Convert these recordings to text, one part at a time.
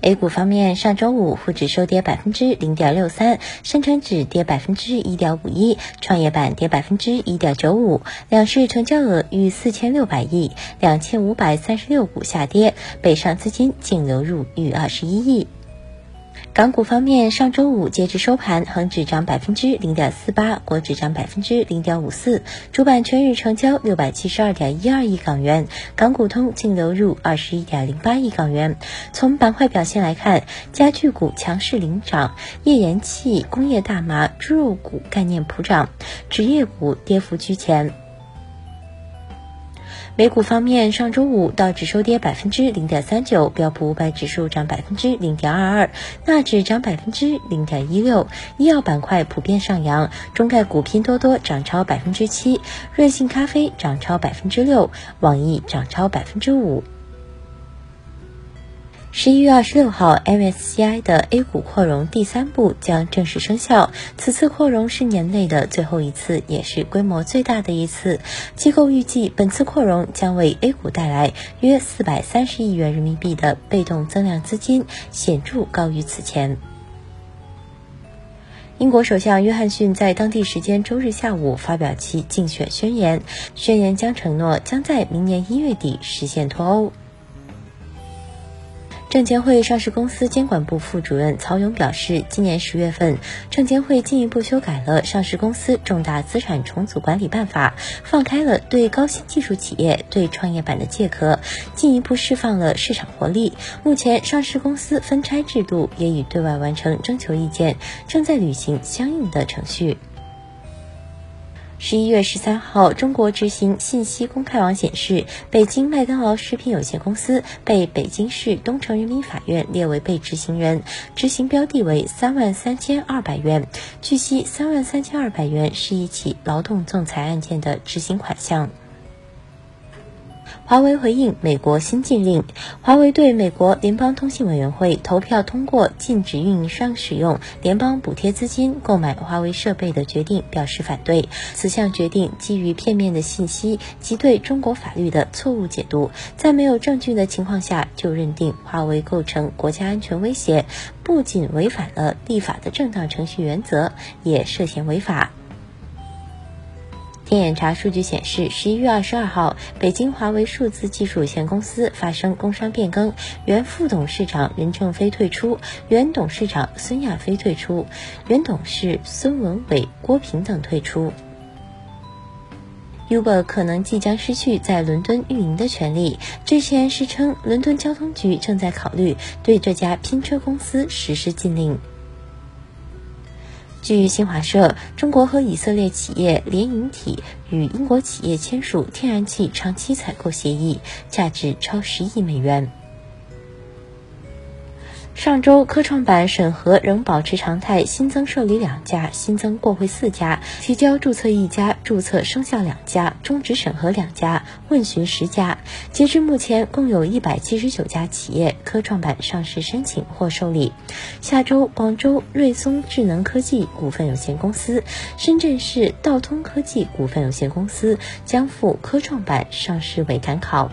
A 股方面，上周五沪指收跌百分之零点六三，深成指跌百分之一点五一，创业板跌百分之一点九五，两市成交额逾四千六百亿，两千五百三十六股下跌，北上资金净流入逾二十一亿。港股方面，上周五截至收盘，恒指涨百分之零点四八，国指涨百分之零点五四，主板全日成交六百七十二点一二亿港元，港股通净流入二十一点零八亿港元。从板块表现来看，家具股强势领涨，页岩气、工业大麻、猪肉股概念普涨，纸业股跌幅居前。美股方面，上周五道指收跌百分之零点三九，标普五百指数涨百分之零点二二，纳指涨百分之零点一六。医药板块普遍上扬，中概股拼多多涨超百分之七，瑞幸咖啡涨超百分之六，网易涨超百分之五。十一月二十六号，MSCI 的 A 股扩容第三步将正式生效。此次扩容是年内的最后一次，也是规模最大的一次。机构预计，本次扩容将为 A 股带来约四百三十亿元人民币的被动增量资金，显著高于此前。英国首相约翰逊在当地时间周日下午发表其竞选宣言，宣言将承诺将在明年一月底实现脱欧。证监会上市公司监管部副主任曹勇表示，今年十月份，证监会进一步修改了《上市公司重大资产重组管理办法》，放开了对高新技术企业、对创业板的借壳，进一步释放了市场活力。目前，上市公司分拆制度也已对外完成征求意见，正在履行相应的程序。十一月十三号，中国执行信息公开网显示，北京麦当劳食品有限公司被北京市东城人民法院列为被执行人，执行标的为三万三千二百元。据悉，三万三千二百元是一起劳动仲裁案件的执行款项。华为回应美国新禁令，华为对美国联邦通信委员会投票通过禁止运营商使用联邦补贴资金购买华为设备的决定表示反对。此项决定基于片面的信息及对中国法律的错误解读，在没有证据的情况下就认定华为构成国家安全威胁，不仅违反了立法的正当程序原则，也涉嫌违法。天眼查数据显示，十一月二十二号，北京华为数字技术有限公司发生工商变更，原副董事长任正非退出，原董事长孙亚飞退出，原董事孙文伟、郭平等退出。Uber 可能即将失去在伦敦运营的权利。之前是称，伦敦交通局正在考虑对这家拼车公司实施禁令。据新华社，中国和以色列企业联营体与英国企业签署天然气长期采购协议，价值超十亿美元。上周科创板审核仍保持常态，新增受理两家，新增过会四家，提交注册一家，注册生效两家，终止审核两家，问询十家。截至目前，共有一百七十九家企业科创板上市申请或受理。下周，广州瑞松智能科技股份有限公司、深圳市道通科技股份有限公司将赴科创板上市为赶考。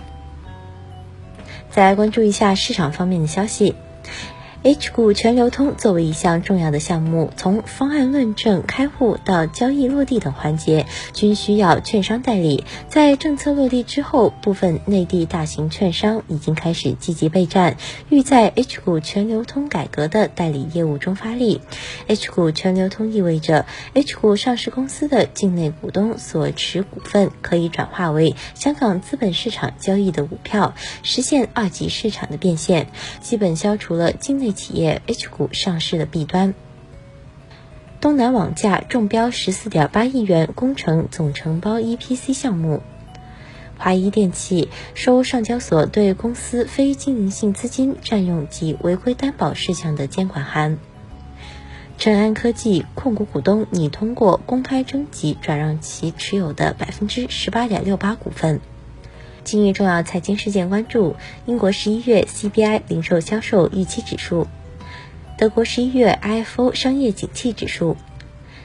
再来关注一下市场方面的消息。嗯。H 股全流通作为一项重要的项目，从方案论证、开户到交易落地等环节，均需要券商代理。在政策落地之后，部分内地大型券商已经开始积极备战，欲在 H 股全流通改革的代理业务中发力。H 股全流通意味着 H 股上市公司的境内股东所持股份可以转化为香港资本市场交易的股票，实现二级市场的变现，基本消除了境内。企业 H 股上市的弊端。东南网架中标十四点八亿元工程总承包 EPC 项目。华谊电器收上交所对公司非经营性资金占用及违规担保事项的监管函。成安科技控股股东拟通过公开征集转让其持有的百分之十八点六八股份。今日重要财经事件关注：英国十一月 CPI 零售销售预期指数，德国十一月 IFO 商业景气指数，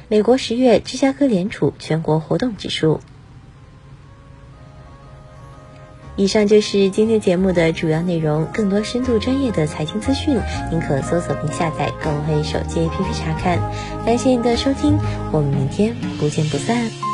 美国十月芝加哥联储全国活动指数。以上就是今天节目的主要内容。更多深度专业的财经资讯，您可搜索并下载更会手机 APP 查看。感谢您的收听，我们明天不见不散。